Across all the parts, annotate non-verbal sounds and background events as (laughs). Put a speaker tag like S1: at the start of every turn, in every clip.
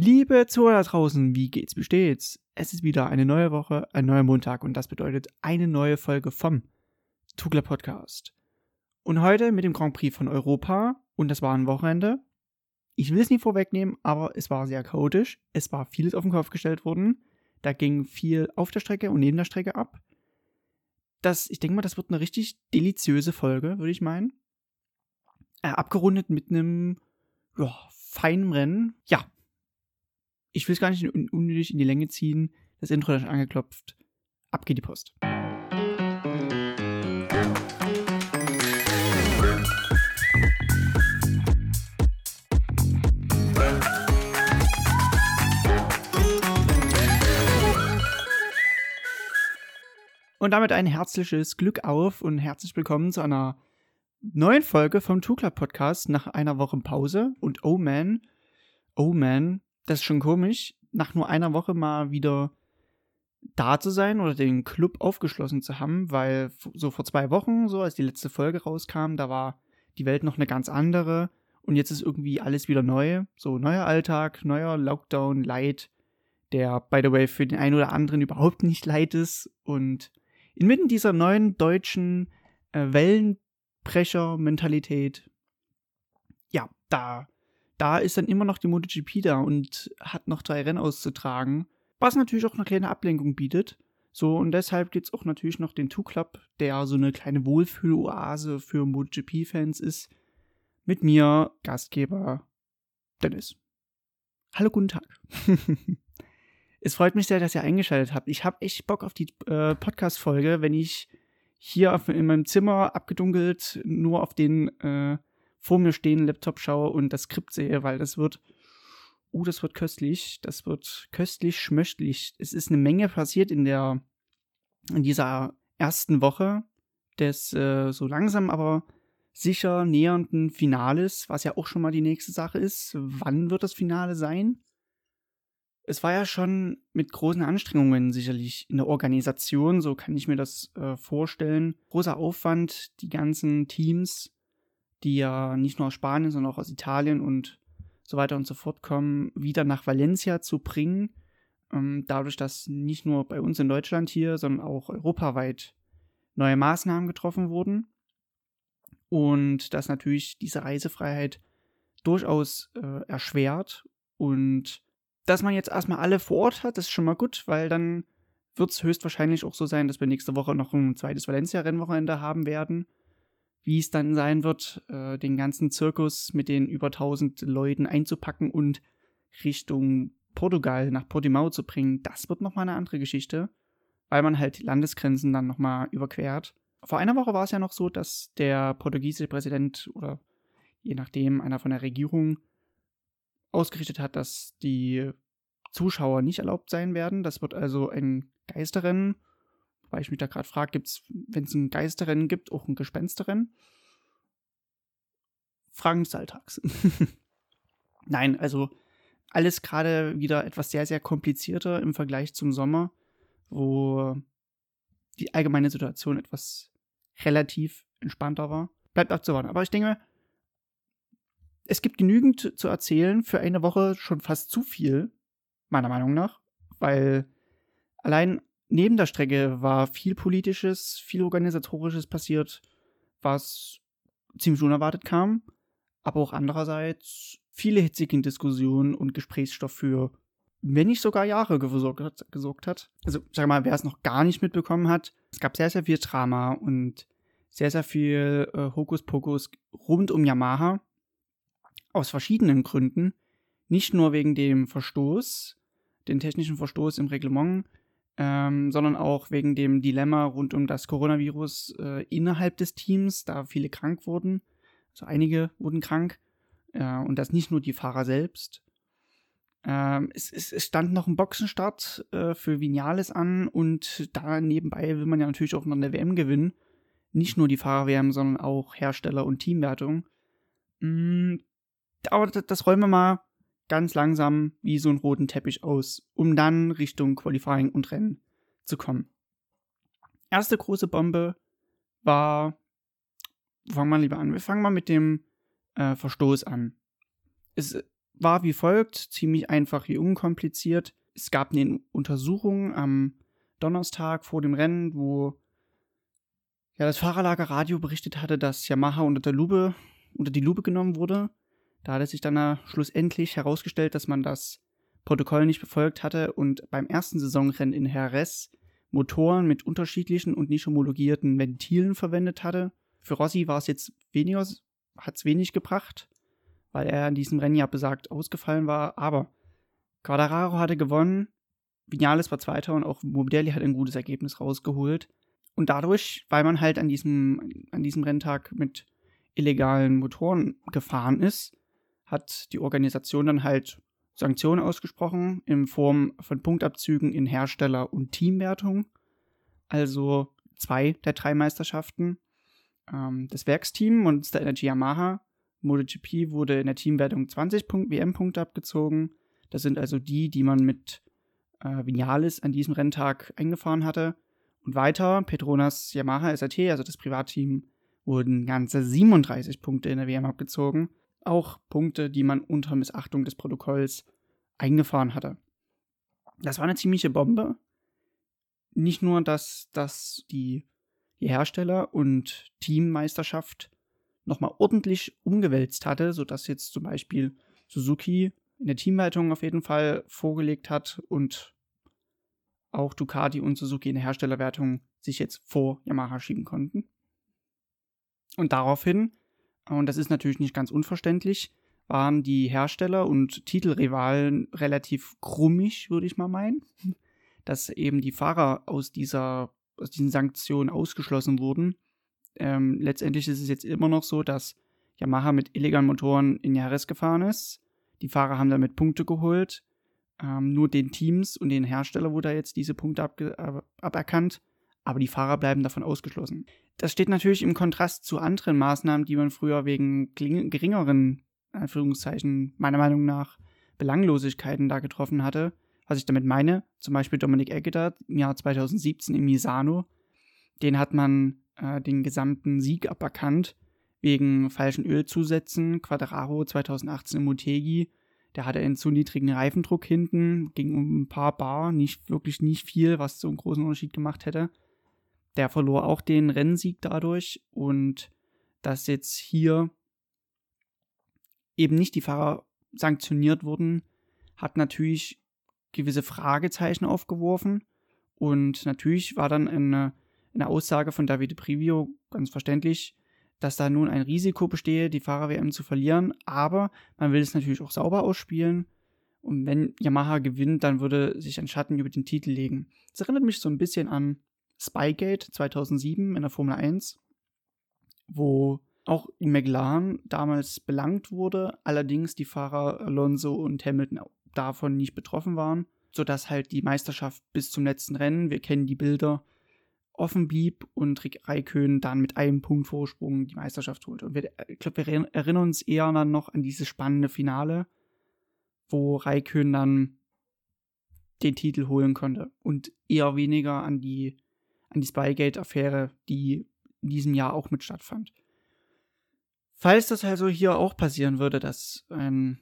S1: Liebe Zuhörer draußen, wie geht's, wie steht's? Es ist wieder eine neue Woche, ein neuer Montag und das bedeutet eine neue Folge vom Tugler Podcast. Und heute mit dem Grand Prix von Europa und das war ein Wochenende. Ich will es nicht vorwegnehmen, aber es war sehr chaotisch. Es war vieles auf den Kopf gestellt worden. Da ging viel auf der Strecke und neben der Strecke ab. Das, ich denke mal, das wird eine richtig deliziöse Folge, würde ich meinen. Äh, abgerundet mit einem ja, feinen Rennen. Ja, ich will es gar nicht unnötig in die Länge ziehen. Das Intro ist angeklopft. Ab geht die Post. Und damit ein herzliches Glück auf und herzlich willkommen zu einer neuen Folge vom Two Club Podcast nach einer Woche Pause. Und oh man, oh man, das ist schon komisch, nach nur einer Woche mal wieder da zu sein oder den Club aufgeschlossen zu haben, weil so vor zwei Wochen, so als die letzte Folge rauskam, da war die Welt noch eine ganz andere und jetzt ist irgendwie alles wieder neu. So neuer Alltag, neuer Lockdown, Light, der, by the way, für den einen oder anderen überhaupt nicht leid ist. Und inmitten dieser neuen deutschen äh, Wellenbrecher-Mentalität, ja, da da ist dann immer noch die MotoGP da und hat noch drei Rennen auszutragen, was natürlich auch eine kleine Ablenkung bietet. So, und deshalb gibt es auch natürlich noch den Two Club, der so eine kleine Wohlfühloase für MotoGP-Fans ist. Mit mir, Gastgeber Dennis. Hallo, guten Tag. (laughs) es freut mich sehr, dass ihr eingeschaltet habt. Ich habe echt Bock auf die äh, Podcast-Folge, wenn ich hier auf, in meinem Zimmer abgedunkelt nur auf den äh, vor mir stehen, Laptop schaue und das Skript sehe, weil das wird, oh, das wird köstlich, das wird köstlich, schmöchtlich. Es ist eine Menge passiert in der, in dieser ersten Woche des äh, so langsam aber sicher nähernden Finales, was ja auch schon mal die nächste Sache ist. Wann wird das Finale sein? Es war ja schon mit großen Anstrengungen sicherlich in der Organisation, so kann ich mir das äh, vorstellen. Großer Aufwand, die ganzen Teams die ja nicht nur aus Spanien, sondern auch aus Italien und so weiter und so fort kommen, wieder nach Valencia zu bringen. Ähm, dadurch, dass nicht nur bei uns in Deutschland hier, sondern auch europaweit neue Maßnahmen getroffen wurden. Und dass natürlich diese Reisefreiheit durchaus äh, erschwert. Und dass man jetzt erstmal alle vor Ort hat, das ist schon mal gut, weil dann wird es höchstwahrscheinlich auch so sein, dass wir nächste Woche noch ein zweites Valencia-Rennwochenende haben werden wie es dann sein wird, äh, den ganzen Zirkus mit den über 1000 Leuten einzupacken und Richtung Portugal nach Portimao zu bringen, das wird nochmal eine andere Geschichte, weil man halt die Landesgrenzen dann nochmal überquert. Vor einer Woche war es ja noch so, dass der portugiesische Präsident oder je nachdem einer von der Regierung ausgerichtet hat, dass die Zuschauer nicht erlaubt sein werden. Das wird also ein Geisterrennen weil ich mich da gerade frage, gibt es, wenn es ein Geisterrennen gibt, auch ein Gespensterrennen? Fragen des Alltags. (laughs) Nein, also alles gerade wieder etwas sehr, sehr komplizierter im Vergleich zum Sommer, wo die allgemeine Situation etwas relativ entspannter war. Bleibt abzuwarten. Aber ich denke, es gibt genügend zu erzählen für eine Woche schon fast zu viel, meiner Meinung nach, weil allein neben der Strecke war viel Politisches, viel Organisatorisches passiert, was ziemlich unerwartet kam, aber auch andererseits viele hitzige Diskussionen und Gesprächsstoff für, wenn nicht sogar Jahre gesorgt hat, gesorgt hat. Also, sag mal, wer es noch gar nicht mitbekommen hat, es gab sehr, sehr viel Drama und sehr, sehr viel äh, Hokuspokus rund um Yamaha. Aus verschiedenen Gründen. Nicht nur wegen dem Verstoß, den technischen Verstoß im Reglement, ähm, sondern auch wegen dem Dilemma rund um das Coronavirus äh, innerhalb des Teams, da viele krank wurden. Also einige wurden krank äh, und das nicht nur die Fahrer selbst. Ähm, es, es, es, stand noch ein Boxenstart äh, für Vinales an und da nebenbei will man ja natürlich auch noch eine WM gewinnen. Nicht nur die Fahrer-WM, sondern auch Hersteller- und Teamwertung. Mm, aber das, das rollen wir mal ganz langsam wie so einen roten Teppich aus, um dann Richtung Qualifying und Rennen zu kommen. Erste große Bombe war, fangen wir lieber an, wir fangen mal mit dem äh, Verstoß an. Es war wie folgt, ziemlich einfach wie unkompliziert. Es gab eine Untersuchung am Donnerstag vor dem Rennen, wo ja, das Fahrerlager Radio berichtet hatte, dass Yamaha unter der Lupe, unter die Lupe genommen wurde. Da hat es sich dann schlussendlich herausgestellt, dass man das Protokoll nicht befolgt hatte und beim ersten Saisonrennen in Jerez Motoren mit unterschiedlichen und nicht homologierten Ventilen verwendet hatte. Für Rossi war es jetzt weniger, hat es wenig gebracht, weil er in diesem Rennen ja besagt ausgefallen war, aber Quadraro hatte gewonnen, Vinales war Zweiter und auch Morbidelli hat ein gutes Ergebnis rausgeholt. Und dadurch, weil man halt an diesem, an diesem Renntag mit illegalen Motoren gefahren ist, hat die Organisation dann halt Sanktionen ausgesprochen in Form von Punktabzügen in Hersteller- und Teamwertung. Also zwei der drei Meisterschaften. Ähm, das Werksteam Monster Energy Yamaha MotoGP wurde in der Teamwertung 20 WM-Punkte abgezogen. Das sind also die, die man mit äh, Vinales an diesem Renntag eingefahren hatte. Und weiter, Petronas Yamaha SRT, also das Privatteam, wurden ganze 37 Punkte in der WM abgezogen. Auch Punkte, die man unter Missachtung des Protokolls eingefahren hatte. Das war eine ziemliche Bombe. Nicht nur, dass, dass die, die Hersteller- und Teammeisterschaft nochmal ordentlich umgewälzt hatte, sodass jetzt zum Beispiel Suzuki in der Teamleitung auf jeden Fall vorgelegt hat und auch Ducati und Suzuki in der Herstellerwertung sich jetzt vor Yamaha schieben konnten. Und daraufhin, und das ist natürlich nicht ganz unverständlich, waren die Hersteller und Titelrivalen relativ krummig, würde ich mal meinen, dass eben die Fahrer aus dieser aus diesen Sanktionen ausgeschlossen wurden. Ähm, letztendlich ist es jetzt immer noch so, dass Yamaha mit illegalen Motoren in Jahres gefahren ist. Die Fahrer haben damit Punkte geholt. Ähm, nur den Teams und den Hersteller wurde jetzt diese Punkte aberkannt, aber die Fahrer bleiben davon ausgeschlossen. Das steht natürlich im Kontrast zu anderen Maßnahmen, die man früher wegen geringeren, Anführungszeichen, meiner Meinung nach, Belanglosigkeiten da getroffen hatte. Was ich damit meine, zum Beispiel Dominik Egger im Jahr 2017 in Misano, den hat man äh, den gesamten Sieg aberkannt wegen falschen Ölzusätzen. Quadraro 2018 im Motegi der hatte einen zu niedrigen Reifendruck hinten, ging um ein paar Bar, nicht wirklich nicht viel, was so einen großen Unterschied gemacht hätte. Der verlor auch den Rennsieg dadurch und dass jetzt hier eben nicht die Fahrer sanktioniert wurden, hat natürlich gewisse Fragezeichen aufgeworfen. Und natürlich war dann eine, eine Aussage von Davide Privio ganz verständlich, dass da nun ein Risiko bestehe, die Fahrer-WM zu verlieren, aber man will es natürlich auch sauber ausspielen. Und wenn Yamaha gewinnt, dann würde sich ein Schatten über den Titel legen. Das erinnert mich so ein bisschen an Spygate 2007 in der Formel 1, wo auch McLaren damals belangt wurde, allerdings die Fahrer Alonso und Hamilton davon nicht betroffen waren, sodass halt die Meisterschaft bis zum letzten Rennen, wir kennen die Bilder, offen blieb und Rick Raikön dann mit einem Punkt Vorsprung die Meisterschaft holte. Und wir, ich glaube, wir erinnern uns eher dann noch an dieses spannende Finale, wo Raikön dann den Titel holen konnte und eher weniger an die, an die Spygate-Affäre, die in diesem Jahr auch mit stattfand. Falls das also hier auch passieren würde, dass, ähm,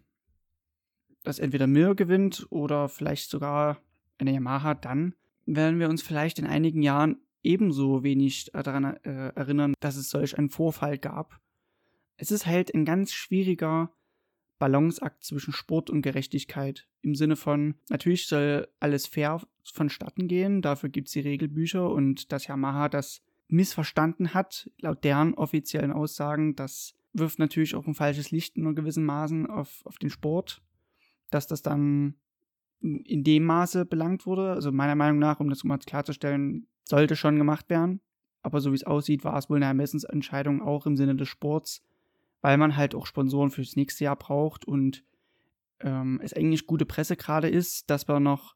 S1: dass entweder Mir gewinnt oder vielleicht sogar eine Yamaha, dann werden wir uns vielleicht in einigen Jahren ebenso wenig daran äh, erinnern, dass es solch einen Vorfall gab. Es ist halt ein ganz schwieriger Balanceakt zwischen Sport und Gerechtigkeit. Im Sinne von, natürlich soll alles fair vonstatten gehen, dafür gibt es die Regelbücher und dass Yamaha das missverstanden hat, laut deren offiziellen Aussagen, das wirft natürlich auch ein falsches Licht in gewissen Maßen auf, auf den Sport, dass das dann in dem Maße belangt wurde. Also meiner Meinung nach, um das mal klarzustellen, sollte schon gemacht werden. Aber so wie es aussieht, war es wohl eine Ermessensentscheidung auch im Sinne des Sports, weil man halt auch Sponsoren fürs nächste Jahr braucht und ähm, es eigentlich gute Presse gerade ist, dass wir noch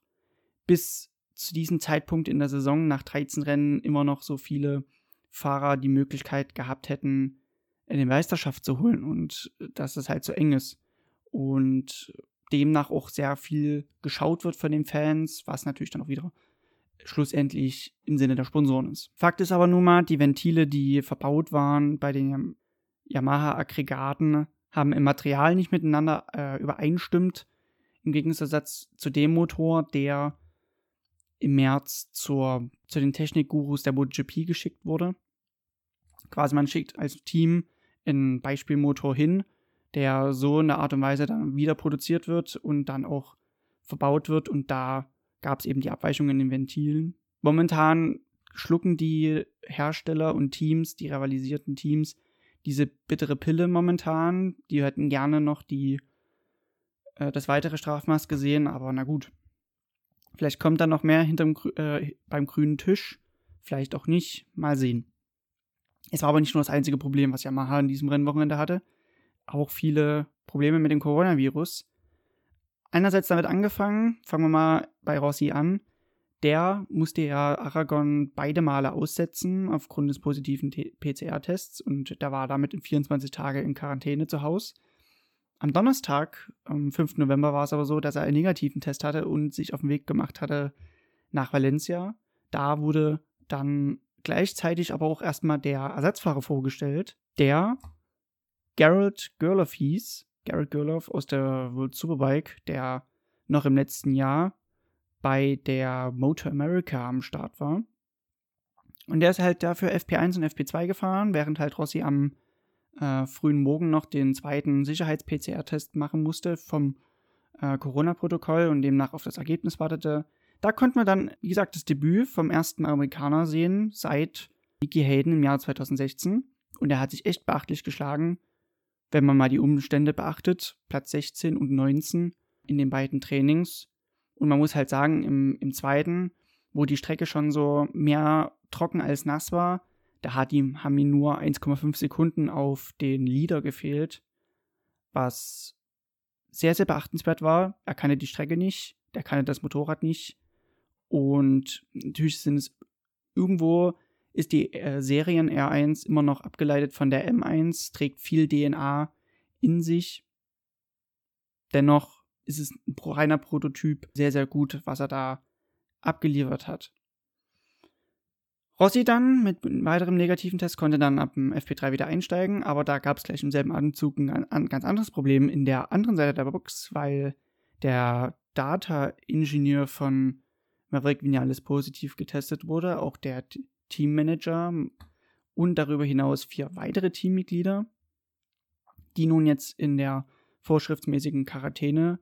S1: bis zu diesem Zeitpunkt in der Saison nach 13 Rennen immer noch so viele Fahrer die Möglichkeit gehabt hätten, eine Meisterschaft zu holen und dass es halt so eng ist. Und demnach auch sehr viel geschaut wird von den Fans, was natürlich dann auch wieder schlussendlich im Sinne der Sponsoren ist. Fakt ist aber nun mal, die Ventile, die verbaut waren bei den Yamaha-Aggregaten, haben im Material nicht miteinander äh, übereinstimmt. Im Gegensatz zu dem Motor, der im März zur, zu den Technikgurus der MotoGP geschickt wurde. Quasi man schickt als Team einen Beispielmotor hin, der so in der Art und Weise dann wieder produziert wird und dann auch verbaut wird und da gab es eben die Abweichungen in den Ventilen. Momentan schlucken die Hersteller und Teams, die rivalisierten Teams, diese bittere Pille momentan. Die hätten gerne noch die, äh, das weitere Strafmaß gesehen, aber na gut. Vielleicht kommt da noch mehr hinterm, äh, beim grünen Tisch. Vielleicht auch nicht. Mal sehen. Es war aber nicht nur das einzige Problem, was Yamaha in diesem Rennwochenende hatte. Auch viele Probleme mit dem Coronavirus. Einerseits damit angefangen, fangen wir mal bei Rossi an. Der musste ja Aragon beide Male aussetzen aufgrund des positiven PCR-Tests und der war damit in 24 Tage in Quarantäne zu Hause. Am Donnerstag, am 5. November, war es aber so, dass er einen negativen Test hatte und sich auf den Weg gemacht hatte nach Valencia. Da wurde dann gleichzeitig aber auch erstmal der Ersatzfahrer vorgestellt, der Gerald Gerloff hieß. Gerald Gerloff aus der World Superbike, der noch im letzten Jahr bei der Motor America am Start war. Und der ist halt dafür FP1 und FP2 gefahren, während halt Rossi am äh, frühen Morgen noch den zweiten Sicherheits-PCR-Test machen musste vom äh, Corona-Protokoll und demnach auf das Ergebnis wartete. Da konnten wir dann, wie gesagt, das Debüt vom ersten Amerikaner sehen seit Nicky Hayden im Jahr 2016. Und er hat sich echt beachtlich geschlagen, wenn man mal die Umstände beachtet. Platz 16 und 19 in den beiden Trainings. Und man muss halt sagen, im, im zweiten, wo die Strecke schon so mehr trocken als nass war, da hat ihm, haben ihm nur 1,5 Sekunden auf den Leader gefehlt, was sehr, sehr beachtenswert war. Er kannte die Strecke nicht, der kannte das Motorrad nicht. Und natürlich sind es irgendwo ist die äh, Serien R1 immer noch abgeleitet von der M1, trägt viel DNA in sich. Dennoch ist es ein reiner Prototyp. Sehr, sehr gut, was er da abgeliefert hat. Rossi dann mit weiterem negativen Test konnte dann ab dem FP3 wieder einsteigen, aber da gab es gleich im selben Atemzug ein, ein, ganz anderes Problem in der anderen Seite der Box, weil der Data-Ingenieur von Maverick Vinales positiv getestet wurde, auch der Teammanager und darüber hinaus vier weitere Teammitglieder, die nun jetzt in der vorschriftsmäßigen Quarantäne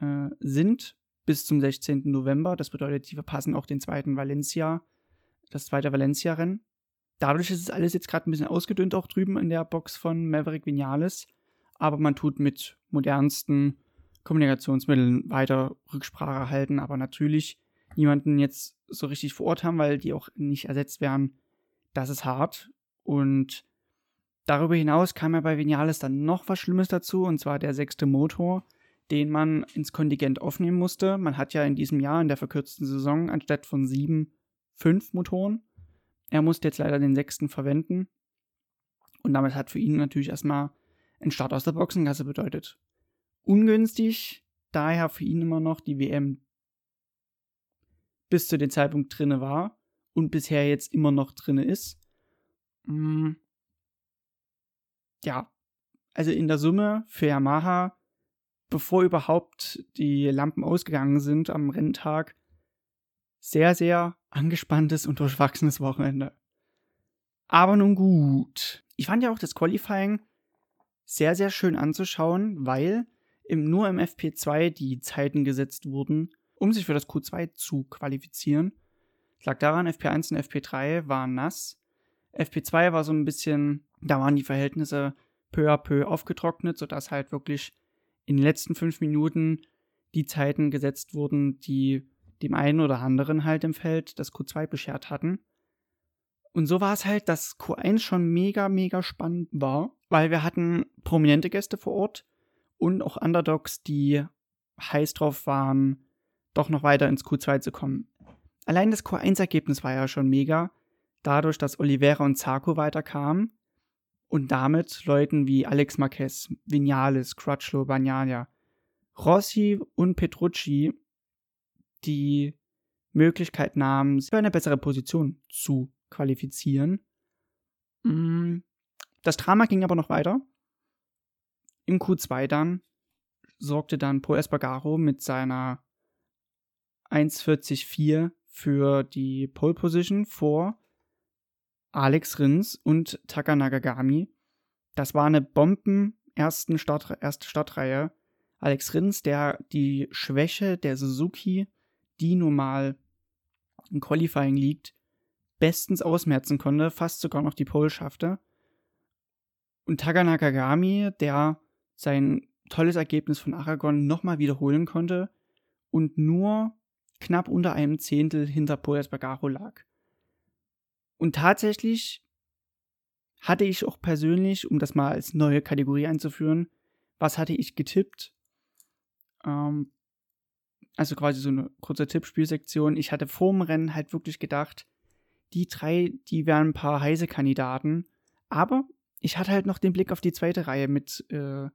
S1: äh, sind bis zum 16. November. Das bedeutet, sie verpassen auch den zweiten Valencia, das zweite Valencia-Rennen. Dadurch ist es alles jetzt gerade ein bisschen ausgedünnt auch drüben in der Box von Maverick Vinales. Aber man tut mit modernsten Kommunikationsmitteln weiter Rücksprache halten, aber natürlich niemanden jetzt so richtig vor Ort haben, weil die auch nicht ersetzt werden. Das ist hart. Und darüber hinaus kam ja bei Vinales dann noch was Schlimmes dazu, und zwar der sechste Motor, den man ins Kontingent aufnehmen musste. Man hat ja in diesem Jahr in der verkürzten Saison anstatt von sieben fünf Motoren. Er musste jetzt leider den sechsten verwenden. Und damit hat für ihn natürlich erstmal ein Start aus der Boxengasse bedeutet. Ungünstig, daher für ihn immer noch die WM bis zu dem Zeitpunkt drinne war und bisher jetzt immer noch drinne ist. Mm. Ja, also in der Summe für Yamaha bevor überhaupt die Lampen ausgegangen sind am Renntag, sehr, sehr angespanntes und durchwachsenes Wochenende. Aber nun gut. Ich fand ja auch das Qualifying sehr, sehr schön anzuschauen, weil im, nur im FP2 die Zeiten gesetzt wurden, um sich für das Q2 zu qualifizieren. Es lag daran, FP1 und FP3 waren nass. FP2 war so ein bisschen, da waren die Verhältnisse peu à peu aufgetrocknet, sodass halt wirklich in den letzten fünf Minuten die Zeiten gesetzt wurden, die dem einen oder anderen halt im Feld das Q2 beschert hatten. Und so war es halt, dass Q1 schon mega, mega spannend war, weil wir hatten prominente Gäste vor Ort und auch Underdogs, die heiß drauf waren, doch noch weiter ins Q2 zu kommen. Allein das Q1-Ergebnis war ja schon mega, dadurch, dass Oliveira und Zarco weiterkamen und damit Leuten wie Alex Marquez, Vinales, Crutchlow, Bagnaia, Rossi und Petrucci die Möglichkeit nahmen, für eine bessere Position zu qualifizieren. Mm, das Drama ging aber noch weiter. im Q2 dann sorgte dann Paul Espargaro mit seiner 1,44 für die Pole Position vor Alex Rins und Taka Nagagami. Das war eine Bomben ersten Start, erste Startreihe. Alex Rins, der die Schwäche der Suzuki, die nun mal im Qualifying liegt, bestens ausmerzen konnte, fast sogar noch die Pole schaffte. Und Taka Nakagami, der sein tolles Ergebnis von Aragon nochmal wiederholen konnte und nur knapp unter einem Zehntel hinter Paul Espargaro lag. Und tatsächlich hatte ich auch persönlich, um das mal als neue Kategorie einzuführen, was hatte ich getippt? Ähm, also quasi so eine kurze Tippspielsektion. Ich hatte vor dem Rennen halt wirklich gedacht, die drei, die wären ein paar heiße Kandidaten. Aber ich hatte halt noch den Blick auf die zweite Reihe mit äh,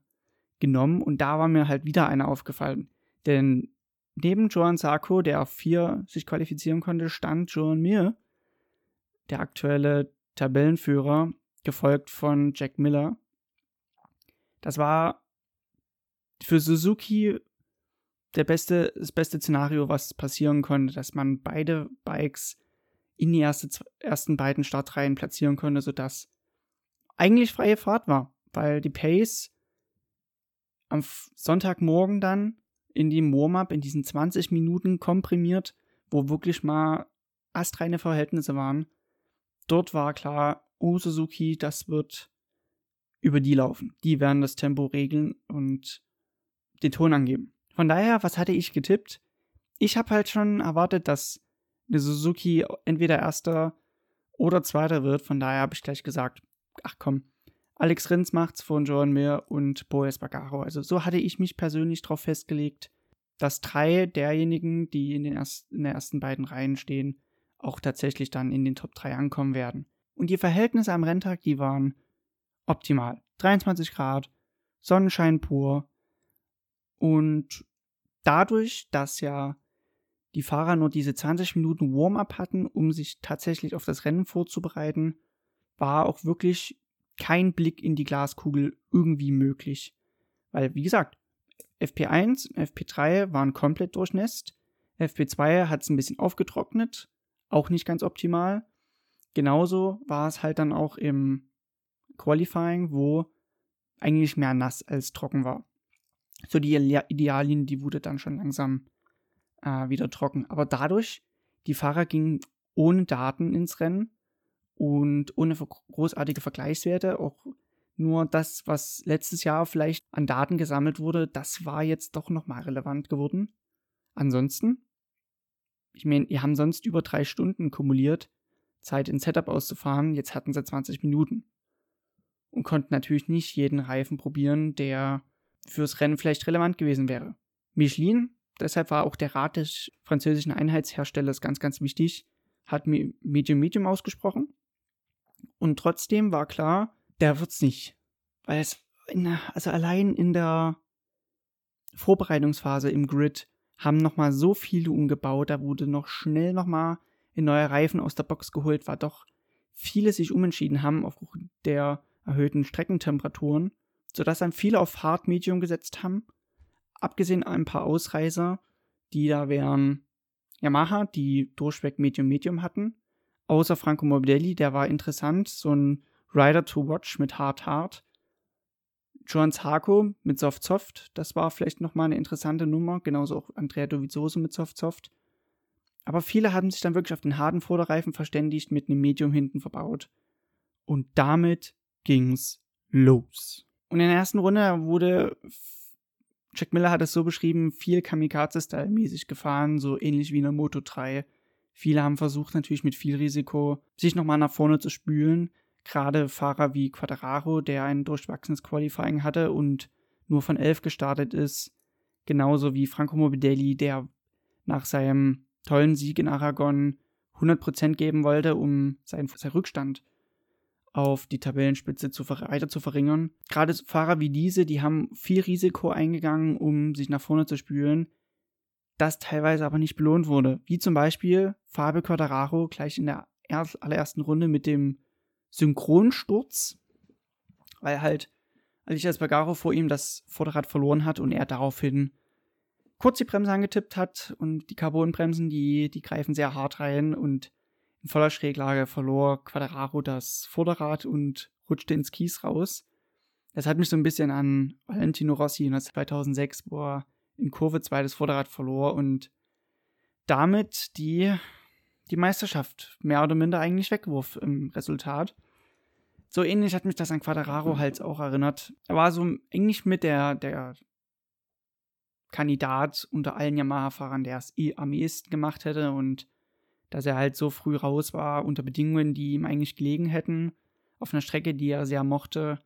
S1: und da war mir halt wieder einer aufgefallen. Denn neben Joan Sarko, der auf vier sich qualifizieren konnte, stand Joan Mir, der aktuelle Tabellenführer, gefolgt von Jack Miller. Das war für Suzuki der beste, das beste Szenario, was passieren konnte, dass man beide Bikes in die erste, ersten beiden Startreihen platzieren konnte, sodass eigentlich freie Fahrt war, weil die Pace am Sonntagmorgen dann in dem Warm-up in diesen 20 Minuten komprimiert, wo wirklich mal astreine Verhältnisse waren. Dort war klar, oh Suzuki, das wird über die laufen. Die werden das Tempo regeln und den Ton angeben. Von daher, was hatte ich getippt? Ich habe halt schon erwartet, dass eine Suzuki entweder erster oder zweiter wird. Von daher habe ich gleich gesagt, ach komm, Alex Rins macht's von Joan Mir und Boes Bagaro. Also so hatte ich mich persönlich darauf festgelegt, dass drei derjenigen, die in den, ersten, in den ersten beiden Reihen stehen, auch tatsächlich dann in den Top 3 ankommen werden. Und die Verhältnisse am Renntag, die waren optimal. 23 Grad, Sonnenschein pur. Und dadurch, dass ja die Fahrer nur diese 20 Minuten Warm-up hatten, um sich tatsächlich auf das Rennen vorzubereiten, war auch wirklich kein Blick in die Glaskugel irgendwie möglich. Weil, wie gesagt, FP1, FP3 waren komplett durchnässt. FP2 hat es ein bisschen aufgetrocknet, auch nicht ganz optimal. Genauso war es halt dann auch im Qualifying, wo eigentlich mehr nass als trocken war. So die Idealien, die wurde dann schon langsam äh, wieder trocken. Aber dadurch, die Fahrer gingen ohne Daten ins Rennen und ohne großartige Vergleichswerte, auch nur das, was letztes Jahr vielleicht an Daten gesammelt wurde, das war jetzt doch nochmal relevant geworden. Ansonsten, ich meine, die haben sonst über drei Stunden kumuliert. Zeit in Setup auszufahren. Jetzt hatten sie 20 Minuten. Und konnten natürlich nicht jeden Reifen probieren, der fürs Rennen vielleicht relevant gewesen wäre. Michelin, deshalb war auch der Rat des französischen Einheitsherstellers ganz, ganz wichtig, hat Medium Medium ausgesprochen. Und trotzdem war klar, der wird's nicht. Weil es, in, also allein in der Vorbereitungsphase im Grid haben nochmal so viele umgebaut, da wurde noch schnell nochmal in neue Reifen aus der Box geholt, war doch viele sich umentschieden haben aufgrund der erhöhten Streckentemperaturen, sodass dann viele auf Hard Medium gesetzt haben. Abgesehen ein paar Ausreißer, die da wären Yamaha, die durchweg Medium Medium hatten. Außer Franco Morbidelli, der war interessant, so ein Rider to Watch mit Hard Hard. Joan Zarco mit Soft Soft, das war vielleicht nochmal eine interessante Nummer, genauso auch Andrea Dovizioso mit Soft Soft. Aber viele haben sich dann wirklich auf den harten Vorderreifen verständigt, mit einem Medium hinten verbaut. Und damit ging's los. Und in der ersten Runde wurde, Jack Miller hat es so beschrieben, viel Kamikaze-Style-mäßig gefahren, so ähnlich wie in der Moto 3. Viele haben versucht, natürlich mit viel Risiko, sich nochmal nach vorne zu spülen. Gerade Fahrer wie Quadraro, der ein durchwachsenes Qualifying hatte und nur von 11 gestartet ist. Genauso wie Franco Morbidelli, der nach seinem tollen Sieg in Aragon 100% geben wollte, um seinen, seinen Rückstand auf die Tabellenspitze zu, weiter zu verringern. Gerade Fahrer wie diese, die haben viel Risiko eingegangen, um sich nach vorne zu spülen, das teilweise aber nicht belohnt wurde. Wie zum Beispiel Fabio Quadraro gleich in der allerersten Runde mit dem Synchronsturz, weil halt Alicia Espargaro vor ihm das Vorderrad verloren hat und er daraufhin kurz die Bremse angetippt hat und die Carbonbremsen, die, die greifen sehr hart rein und in voller Schräglage verlor Quadraro das Vorderrad und rutschte ins Kies raus. Das hat mich so ein bisschen an Valentino Rossi 2006, wo er in Kurve 2 das Vorderrad verlor und damit die, die Meisterschaft mehr oder minder eigentlich wegwurf im Resultat. So ähnlich hat mich das an Quadraro halt auch erinnert. Er war so eigentlich mit der, der Kandidat unter allen Yamaha-Fahrern, der es eh am ehesten gemacht hätte und dass er halt so früh raus war, unter Bedingungen, die ihm eigentlich gelegen hätten, auf einer Strecke, die er sehr mochte.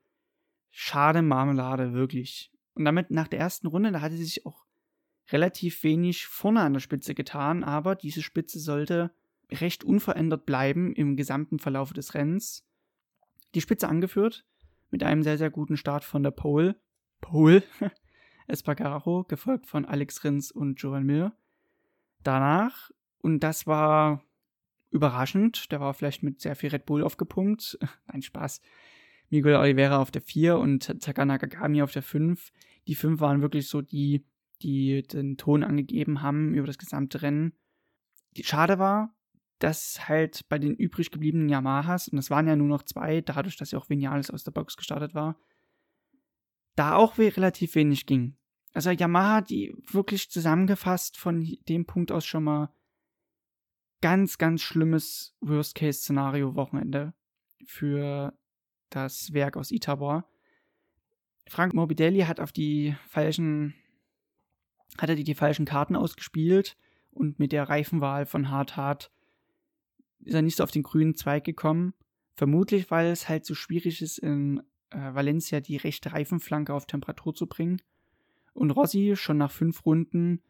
S1: Schade Marmelade, wirklich. Und damit nach der ersten Runde, da hatte sich auch relativ wenig vorne an der Spitze getan, aber diese Spitze sollte recht unverändert bleiben im gesamten Verlauf des Rennens. Die Spitze angeführt mit einem sehr, sehr guten Start von der Pole. Pole, (laughs) Espargaro, gefolgt von Alex Rins und Joan Mir. Danach, und das war überraschend, der war vielleicht mit sehr viel Red Bull aufgepumpt. (laughs) Nein, Spaß. Miguel Oliveira auf der 4 und Takana Kagami auf der 5. Die 5 waren wirklich so die, die den Ton angegeben haben über das gesamte Rennen. Die schade war, dass halt bei den übrig gebliebenen Yamahas, und das waren ja nur noch zwei, dadurch, dass ja auch Vinales aus der Box gestartet war, da auch relativ wenig ging. Also Yamaha, die wirklich zusammengefasst von dem Punkt aus schon mal ganz, ganz schlimmes Worst-Case-Szenario-Wochenende für das Werk aus Itabor. Frank Morbidelli hat auf die falschen, hatte die, die falschen Karten ausgespielt und mit der Reifenwahl von Hart Hart ist er nicht so auf den grünen Zweig gekommen. Vermutlich, weil es halt so schwierig ist, in äh, Valencia die rechte Reifenflanke auf Temperatur zu bringen. Und Rossi schon nach fünf Runden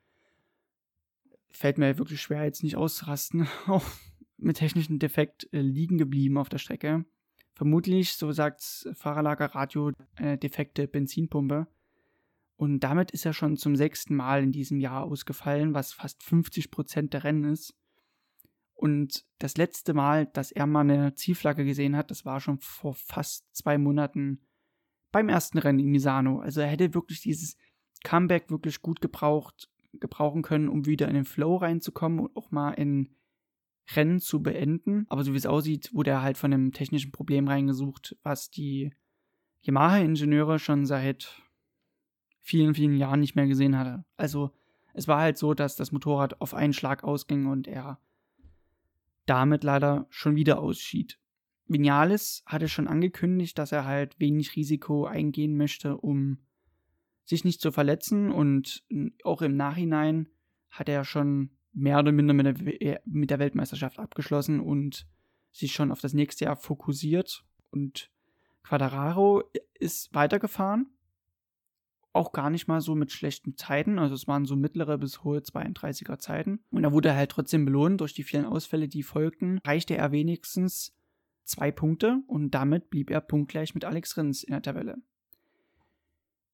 S1: fällt mir wirklich schwer, jetzt nicht auszurasten, (laughs) auch mit technischem Defekt äh, liegen geblieben auf der Strecke. Vermutlich, so sagt Fahrerlagerradio, eine defekte Benzinpumpe. Und damit ist er schon zum sechsten Mal in diesem Jahr ausgefallen, was fast 50 Prozent der Rennen ist. Und das letzte Mal, dass er mal eine Zielflagge gesehen hat, das war schon vor fast zwei Monaten beim ersten Rennen in Misano. Also er hätte wirklich dieses Comeback wirklich gut gebraucht, gebrauchen können, um wieder in den Flow reinzukommen und auch mal in Rennen zu beenden. Aber so wie es aussieht, wurde er halt von einem technischen Problem reingesucht, was die Yamaha-Ingenieure schon seit vielen, vielen Jahren nicht mehr gesehen hatte. Also es war halt so, dass das Motorrad auf einen Schlag ausging und er damit leider schon wieder ausschied. Vinales hatte schon angekündigt, dass er halt wenig Risiko eingehen möchte, um sich nicht zu verletzen und auch im Nachhinein hat er schon mehr oder minder mit der, mit der Weltmeisterschaft abgeschlossen und sich schon auf das nächste Jahr fokussiert und Quadraro ist weitergefahren auch gar nicht mal so mit schlechten Zeiten. Also es waren so mittlere bis hohe 32er Zeiten. Und er wurde halt trotzdem belohnt durch die vielen Ausfälle, die folgten. Reichte er wenigstens zwei Punkte und damit blieb er punktgleich mit Alex Rins in der Tabelle.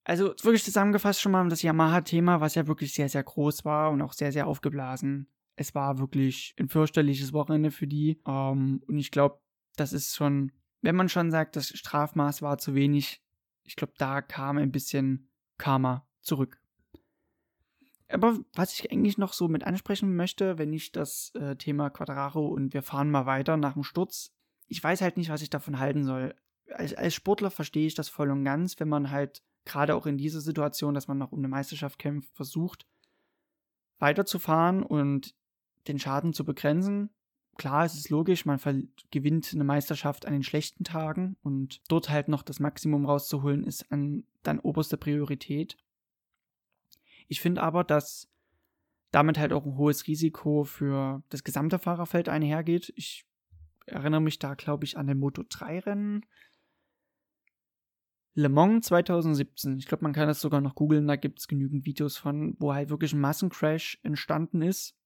S1: Also wirklich zusammengefasst schon mal das Yamaha-Thema, was ja wirklich sehr, sehr groß war und auch sehr, sehr aufgeblasen. Es war wirklich ein fürchterliches Wochenende für die. Ähm, und ich glaube, das ist schon, wenn man schon sagt, das Strafmaß war zu wenig, ich glaube, da kam ein bisschen Karma zurück. Aber was ich eigentlich noch so mit ansprechen möchte, wenn ich das äh, Thema Quadraro und wir fahren mal weiter nach dem Sturz, ich weiß halt nicht, was ich davon halten soll. Als, als Sportler verstehe ich das voll und ganz, wenn man halt gerade auch in dieser Situation, dass man noch um eine Meisterschaft kämpft, versucht, weiterzufahren und den Schaden zu begrenzen. Klar, es ist logisch, man gewinnt eine Meisterschaft an den schlechten Tagen und dort halt noch das Maximum rauszuholen, ist an, dann oberste Priorität. Ich finde aber, dass damit halt auch ein hohes Risiko für das gesamte Fahrerfeld einhergeht. Ich erinnere mich da, glaube ich, an den Moto 3-Rennen. Le Mans 2017. Ich glaube, man kann das sogar noch googeln, da gibt es genügend Videos von, wo halt wirklich ein Massencrash entstanden ist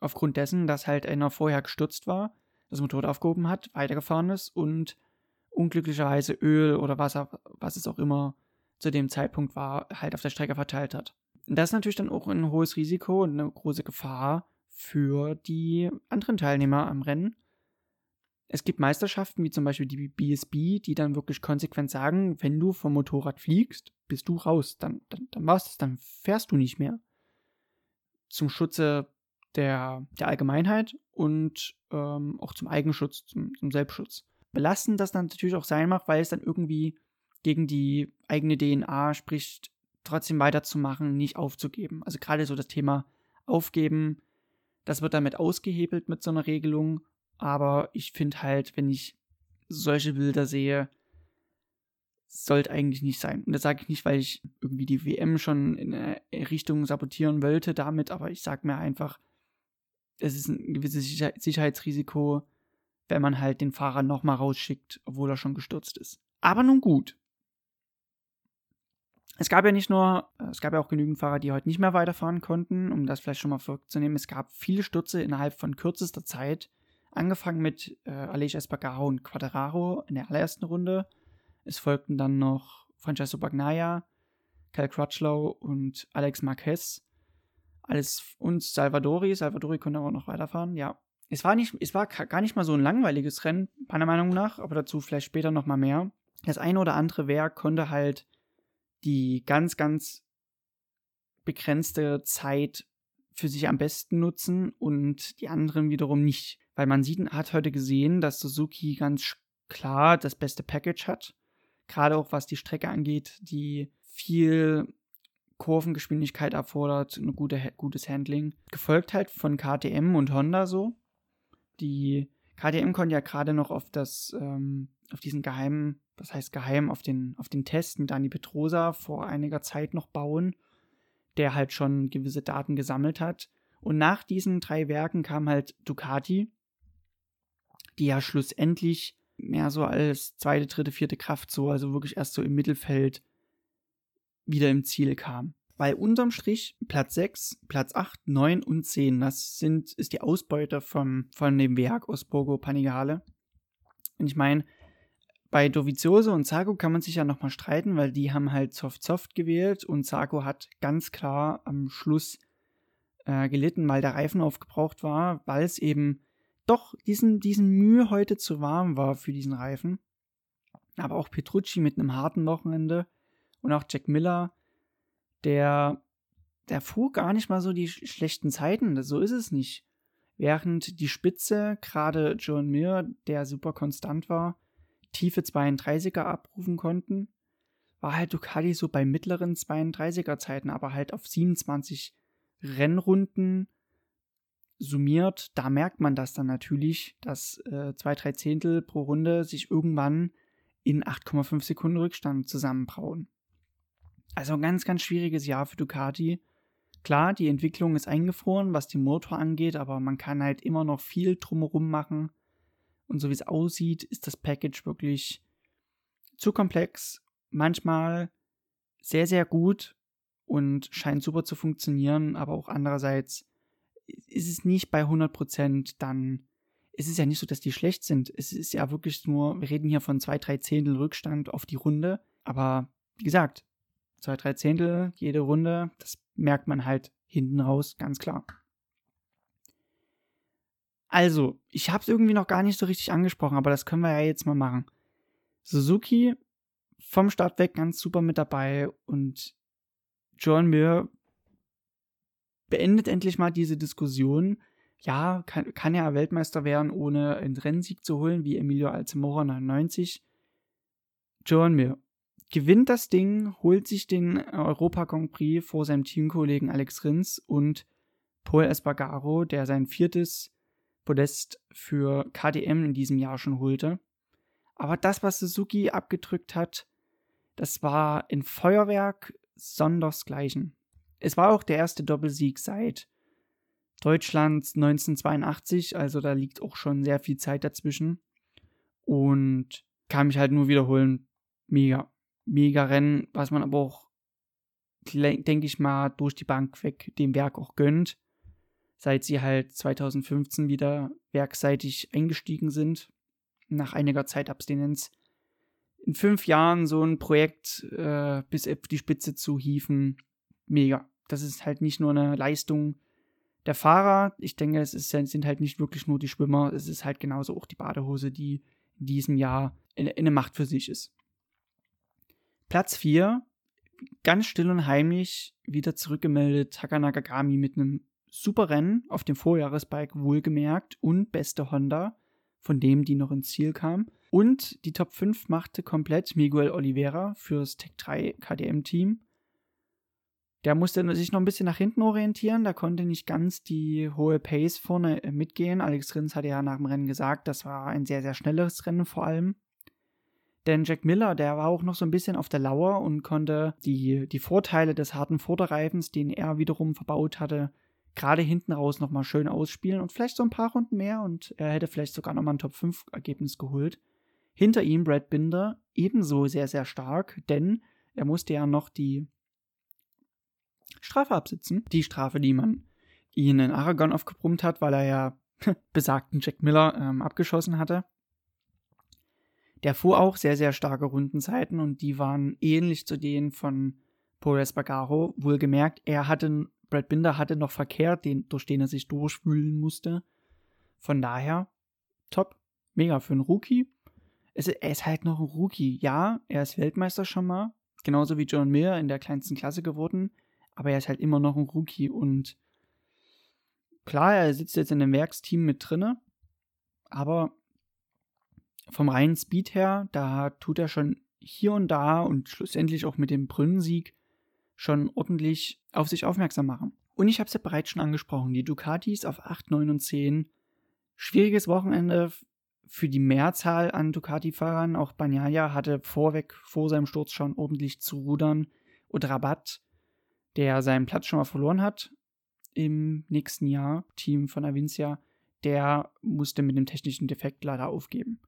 S1: aufgrund dessen, dass halt einer vorher gestürzt war, das Motorrad aufgehoben hat, weitergefahren ist und unglücklicherweise Öl oder Wasser, was es auch immer zu dem Zeitpunkt war, halt auf der Strecke verteilt hat. Und das ist natürlich dann auch ein hohes Risiko und eine große Gefahr für die anderen Teilnehmer am Rennen. Es gibt Meisterschaften wie zum Beispiel die BSB, die dann wirklich konsequent sagen, wenn du vom Motorrad fliegst, bist du raus, dann, dann, dann war's das, dann fährst du nicht mehr. Zum Schutze der, der Allgemeinheit und ähm, auch zum Eigenschutz, zum, zum Selbstschutz. Belastend das dann natürlich auch sein mag, weil es dann irgendwie gegen die eigene DNA spricht, trotzdem weiterzumachen, nicht aufzugeben. Also gerade so das Thema Aufgeben, das wird damit ausgehebelt mit so einer Regelung. Aber ich finde halt, wenn ich solche Bilder sehe, sollte eigentlich nicht sein. Und das sage ich nicht, weil ich irgendwie die WM schon in eine Richtung sabotieren wollte damit, aber ich sage mir einfach, es ist ein gewisses Sicherheitsrisiko, wenn man halt den Fahrer nochmal rausschickt, obwohl er schon gestürzt ist. Aber nun gut. Es gab ja nicht nur, es gab ja auch genügend Fahrer, die heute nicht mehr weiterfahren konnten, um das vielleicht schon mal vorzunehmen. Es gab viele Stürze innerhalb von kürzester Zeit. Angefangen mit äh, Aleix Espargaro und Quadraro in der allerersten Runde. Es folgten dann noch Francesco Bagnaia, Cal Crutchlow und Alex Marquez. Alles und Salvadori. Salvadori konnte auch noch weiterfahren, ja. Es war, nicht, es war gar nicht mal so ein langweiliges Rennen, meiner Meinung nach, aber dazu vielleicht später noch mal mehr. Das eine oder andere Werk konnte halt die ganz, ganz begrenzte Zeit für sich am besten nutzen und die anderen wiederum nicht. Weil man sieht, hat heute gesehen, dass Suzuki ganz klar das beste Package hat. Gerade auch was die Strecke angeht, die viel Kurvengeschwindigkeit erfordert, ein gute, gutes Handling. Gefolgt halt von KTM und Honda so. Die KTM konnte ja gerade noch auf das, ähm, auf diesen geheimen, das heißt geheim, auf den, auf den Test mit Dani Petrosa vor einiger Zeit noch bauen, der halt schon gewisse Daten gesammelt hat. Und nach diesen drei Werken kam halt Ducati, die ja schlussendlich mehr so als zweite, dritte, vierte Kraft so, also wirklich erst so im Mittelfeld wieder im Ziel kam. Weil unterm Strich Platz 6, Platz 8, 9 und 10, das sind, ist die Ausbeute vom, von dem Werk aus Borgo Panigale. Und ich meine, bei Dovizioso und Zago kann man sich ja nochmal streiten, weil die haben halt Soft-Soft gewählt und Zago hat ganz klar am Schluss äh, gelitten, weil der Reifen aufgebraucht war, weil es eben doch diesen, diesen Mühe heute zu warm war für diesen Reifen. Aber auch Petrucci mit einem harten Wochenende und auch Jack Miller, der, der fuhr gar nicht mal so die schlechten Zeiten, so ist es nicht. Während die Spitze, gerade John Mir, der super konstant war, tiefe 32er abrufen konnten, war halt Ducati so bei mittleren 32er Zeiten, aber halt auf 27 Rennrunden summiert, da merkt man das dann natürlich, dass äh, zwei, drei Zehntel pro Runde sich irgendwann in 8,5 Sekunden Rückstand zusammenbrauen. Also ein ganz, ganz schwieriges Jahr für Ducati. Klar, die Entwicklung ist eingefroren, was den Motor angeht, aber man kann halt immer noch viel drumherum machen. Und so wie es aussieht, ist das Package wirklich zu komplex, manchmal sehr, sehr gut und scheint super zu funktionieren, aber auch andererseits ist es nicht bei 100%, dann ist es ja nicht so, dass die schlecht sind. Es ist ja wirklich nur, wir reden hier von zwei, drei Zehntel Rückstand auf die Runde. Aber wie gesagt, zwei, drei Zehntel jede Runde, das merkt man halt hinten raus, ganz klar. Also, ich habe es irgendwie noch gar nicht so richtig angesprochen, aber das können wir ja jetzt mal machen. Suzuki vom Start weg ganz super mit dabei und John Mir beendet endlich mal diese Diskussion. Ja, kann, kann er Weltmeister werden, ohne einen Rennsieg zu holen, wie Emilio Alzamora 99. Joan Mir gewinnt das Ding, holt sich den Europa Grand Prix vor seinem Teamkollegen Alex Rins und Paul Espargaro, der sein viertes Podest für KDM in diesem Jahr schon holte. Aber das, was Suzuki abgedrückt hat, das war ein Feuerwerk sondersgleichen. Es war auch der erste Doppelsieg seit Deutschlands 1982, also da liegt auch schon sehr viel Zeit dazwischen. Und kann mich halt nur wiederholen, mega, mega Rennen, was man aber auch, denke ich mal, durch die Bank weg dem Werk auch gönnt, seit sie halt 2015 wieder werkseitig eingestiegen sind, nach einiger Zeit Abstinenz. In fünf Jahren so ein Projekt äh, bis auf die Spitze zu hieven, mega. Das ist halt nicht nur eine Leistung Der Fahrer, ich denke, es ist, sind halt nicht wirklich nur die Schwimmer, es ist halt genauso auch die Badehose, die in diesem Jahr in, in eine Macht für sich ist. Platz 4, ganz still und heimlich wieder zurückgemeldet, Takanagagami mit einem super Rennen auf dem Vorjahresbike wohlgemerkt und beste Honda, von dem die noch ins Ziel kam. Und die Top 5 machte komplett Miguel Oliveira fürs Tech 3 KDM-Team. Der musste sich noch ein bisschen nach hinten orientieren, da konnte nicht ganz die hohe Pace vorne äh, mitgehen. Alex Rins hatte ja nach dem Rennen gesagt, das war ein sehr, sehr schnelles Rennen vor allem. Denn Jack Miller, der war auch noch so ein bisschen auf der Lauer und konnte die, die Vorteile des harten Vorderreifens, den er wiederum verbaut hatte, gerade hinten raus nochmal schön ausspielen und vielleicht so ein paar Runden mehr und er hätte vielleicht sogar nochmal ein Top-5-Ergebnis geholt. Hinter ihm Brad Binder ebenso sehr, sehr stark, denn er musste ja noch die Strafe absitzen. Die Strafe, die man ihn in Aragon aufgebrummt hat, weil er ja (laughs) besagten Jack Miller ähm, abgeschossen hatte. Der fuhr auch sehr, sehr starke Rundenzeiten und die waren ähnlich zu denen von Paul Espargaro. Wohlgemerkt, er hatte, Brad Binder hatte noch Verkehr, den, durch den er sich durchwühlen musste. Von daher, top, mega für einen Rookie. Es, er ist halt noch ein Rookie. Ja, er ist Weltmeister schon mal, genauso wie John Mir in der kleinsten Klasse geworden aber er ist halt immer noch ein Rookie und klar, er sitzt jetzt in dem Werksteam mit drinne, aber vom reinen Speed her, da tut er schon hier und da und schlussendlich auch mit dem Brünnensieg schon ordentlich auf sich aufmerksam machen. Und ich habe es ja bereits schon angesprochen, die Ducatis auf 8, 9 und 10. Schwieriges Wochenende für die Mehrzahl an Ducati-Fahrern. Auch Bagnaia hatte vorweg vor seinem Sturz schon ordentlich zu rudern. Und Rabatt der seinen Platz schon mal verloren hat im nächsten Jahr, Team von Avincia, der musste mit dem technischen Defekt leider aufgeben.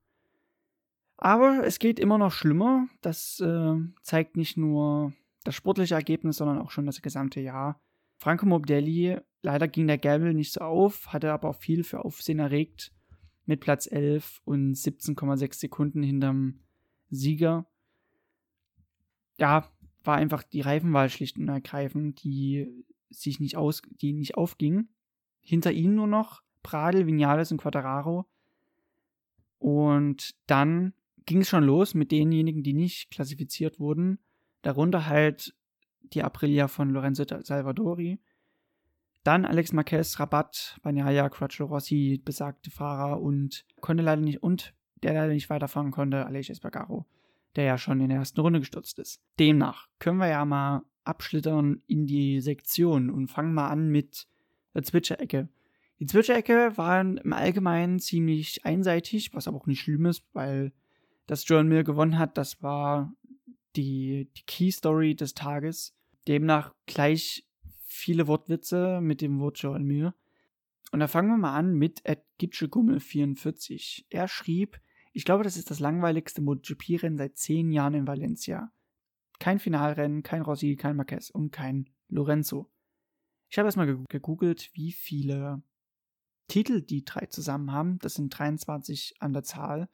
S1: Aber es geht immer noch schlimmer. Das äh, zeigt nicht nur das sportliche Ergebnis, sondern auch schon das gesamte Jahr. Franco Morbidelli, leider ging der Gabel nicht so auf, hatte aber auch viel für Aufsehen erregt mit Platz 11 und 17,6 Sekunden hinterm Sieger. Ja, war einfach die Reifenwahl schlicht und ergreifend, die sich nicht aus, die nicht aufging. Hinter ihnen nur noch Pradel, Vinales und Quadraro. Und dann ging es schon los mit denjenigen, die nicht klassifiziert wurden. Darunter halt die Aprilia von Lorenzo Salvadori. Dann Alex Marquez, Rabat, Bagnaia, Crutchlow Rossi, besagte Fahrer und konnte leider nicht und der leider nicht weiterfahren konnte, Aleix Espargaro der ja schon in der ersten Runde gestürzt ist. Demnach können wir ja mal abschlittern in die Sektion und fangen mal an mit der Zwitscherecke. Die Zwitscherecke war im Allgemeinen ziemlich einseitig, was aber auch nicht schlimm ist, weil das John Mill gewonnen hat, das war die, die Key Story des Tages. Demnach gleich viele Wortwitze mit dem Wort John Mill. Und da fangen wir mal an mit Ed Gitschegummel44. Er schrieb, ich glaube, das ist das langweiligste MotoGP-Rennen seit zehn Jahren in Valencia. Kein Finalrennen, kein Rossi, kein Marquez und kein Lorenzo. Ich habe erstmal gegoogelt, wie viele Titel die drei zusammen haben. Das sind 23 an der Zahl.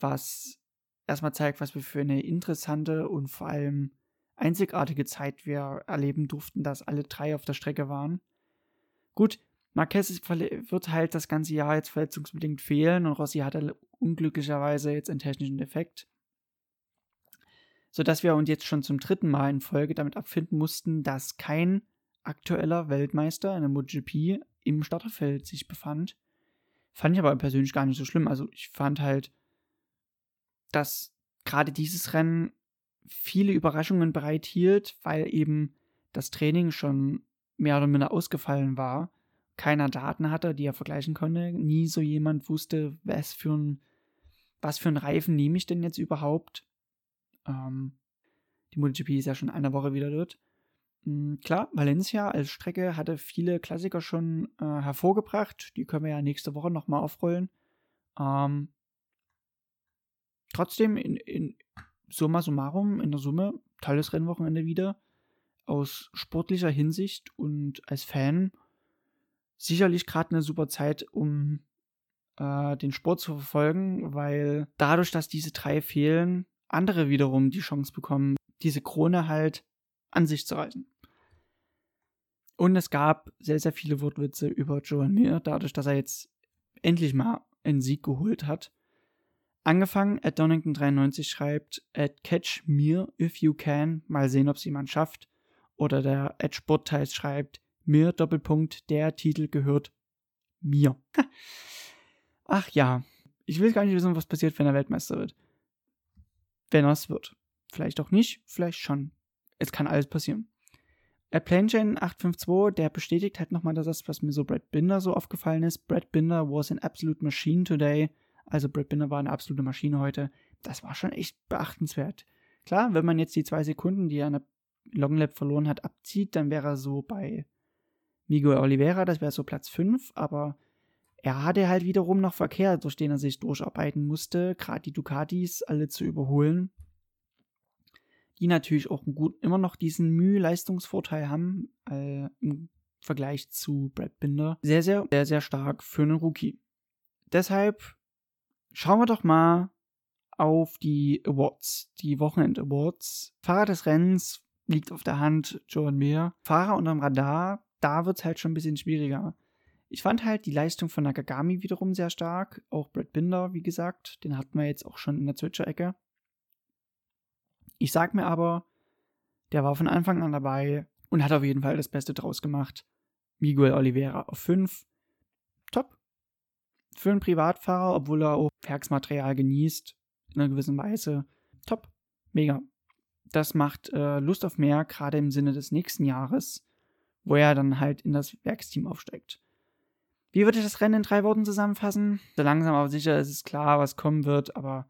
S1: Was erstmal zeigt, was wir für eine interessante und vor allem einzigartige Zeit wir erleben durften, dass alle drei auf der Strecke waren. Gut, Marquez wird halt das ganze Jahr jetzt verletzungsbedingt fehlen und Rossi hatte unglücklicherweise jetzt einen technischen Defekt. Sodass wir uns jetzt schon zum dritten Mal in Folge damit abfinden mussten, dass kein aktueller Weltmeister in der MotoGP im Starterfeld sich befand. Fand ich aber persönlich gar nicht so schlimm. Also ich fand halt, dass gerade dieses Rennen viele Überraschungen bereithielt, weil eben das Training schon mehr oder minder ausgefallen war keiner Daten hatte, die er vergleichen konnte. Nie so jemand wusste, was für ein, was für einen Reifen nehme ich denn jetzt überhaupt. Ähm, die MotoGP ist ja schon eine Woche wieder dort. Mhm, klar, Valencia als Strecke hatte viele Klassiker schon äh, hervorgebracht. Die können wir ja nächste Woche nochmal aufrollen. Ähm, trotzdem, in, in summa summarum, in der Summe, tolles Rennwochenende wieder. Aus sportlicher Hinsicht und als Fan sicherlich gerade eine super Zeit, um äh, den Sport zu verfolgen, weil dadurch, dass diese drei fehlen, andere wiederum die Chance bekommen, diese Krone halt an sich zu reißen. Und es gab sehr, sehr viele Wortwitze über Joel Mir, dadurch, dass er jetzt endlich mal einen Sieg geholt hat. Angefangen, at Donington93 schreibt, at Catch Mir if you can, mal sehen, ob es jemand schafft. Oder der at Sportteils schreibt, Mir Doppelpunkt, der Titel gehört mir. (laughs) Ach ja, ich will gar nicht wissen, was passiert, wenn er Weltmeister wird. Wenn er es wird. Vielleicht auch nicht, vielleicht schon. Es kann alles passieren. At PlaneChain 852, der bestätigt halt nochmal das, was mir so Brad Binder so aufgefallen ist. Brad Binder was an absolute machine today. Also Brad Binder war eine absolute Maschine heute. Das war schon echt beachtenswert. Klar, wenn man jetzt die zwei Sekunden, die er an der Long Lap verloren hat, abzieht, dann wäre er so bei Miguel Oliveira, das wäre so Platz 5, aber er hatte halt wiederum noch Verkehr, durch den er sich durcharbeiten musste, gerade die Ducatis alle zu überholen die natürlich auch gut, immer noch diesen Mühe-Leistungsvorteil haben äh, im Vergleich zu Brad Binder. Sehr, sehr, sehr, sehr stark für einen Rookie. Deshalb schauen wir doch mal auf die Awards, die Wochenend Awards. Fahrer des Rennens liegt auf der Hand Joan Mir. Fahrer unterm Radar, da wird es halt schon ein bisschen schwieriger. Ich fand halt die Leistung von Nakagami wiederum sehr stark. Auch Brad Binder, wie gesagt, den hatten wir jetzt auch schon in der Zwitscher-Ecke. Ich sag mir aber, der war von Anfang an dabei und hat auf jeden Fall das Beste draus gemacht. Miguel Oliveira auf 5. Für einen Privatfahrer, obwohl er auch Werksmaterial genießt, in einer gewissen Weise. Top. Mega. Das macht äh, Lust auf mehr, gerade im Sinne des nächsten Jahres, wo er dann halt in das Werksteam aufsteigt. Wie würde ich das Rennen in drei Worten zusammenfassen? So langsam aber sicher ist es klar, was kommen wird, aber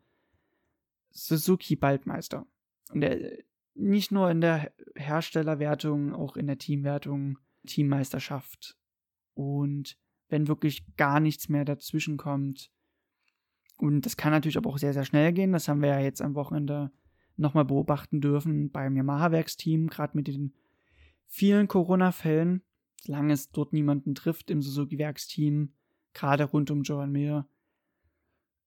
S1: Suzuki Baldmeister. Und der, nicht nur in der Herstellerwertung, auch in der Teamwertung, Teammeisterschaft. Und wenn wirklich gar nichts mehr dazwischen kommt. Und das kann natürlich aber auch sehr, sehr schnell gehen. Das haben wir ja jetzt am Wochenende nochmal beobachten dürfen beim Yamaha-Werksteam, gerade mit den vielen Corona-Fällen. Solange es dort niemanden trifft im Suzuki-Werksteam, gerade rund um Joan Mir,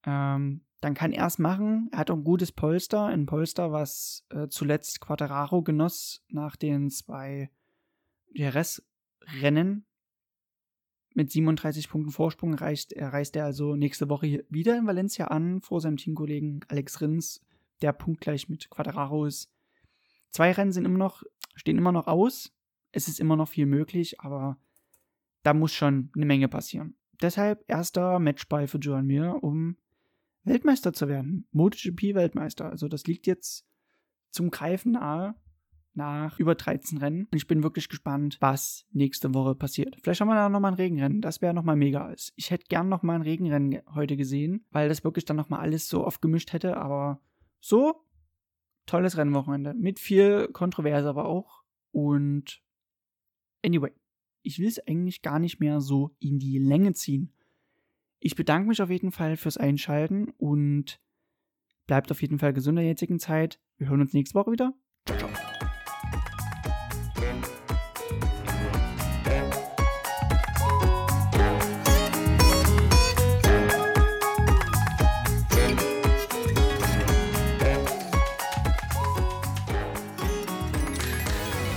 S1: ähm, dann kann er es machen. Er hat auch ein gutes Polster, ein Polster, was äh, zuletzt Quattararo genoss nach den zwei DRS-Rennen. Mit 37 Punkten Vorsprung reicht, reist er also nächste Woche wieder in Valencia an, vor seinem Teamkollegen Alex Rins, der punktgleich mit Quattararo ist. Zwei Rennen sind immer noch, stehen immer noch aus. Es ist immer noch viel möglich, aber da muss schon eine Menge passieren. Deshalb erster Matchball für Joan Mir, um Weltmeister zu werden. MotoGP-Weltmeister. Also das liegt jetzt zum Greifen nahe nach über 13 Rennen. Und ich bin wirklich gespannt, was nächste Woche passiert. Vielleicht haben wir da nochmal ein Regenrennen. Das wäre nochmal mega. Ich hätte gern nochmal ein Regenrennen heute gesehen, weil das wirklich dann nochmal alles so oft gemischt hätte. Aber so, tolles Rennwochenende. Mit viel Kontroverse aber auch. Und anyway, ich will es eigentlich gar nicht mehr so in die Länge ziehen. Ich bedanke mich auf jeden Fall fürs Einschalten und bleibt auf jeden Fall gesund in der jetzigen Zeit. Wir hören uns nächste Woche wieder.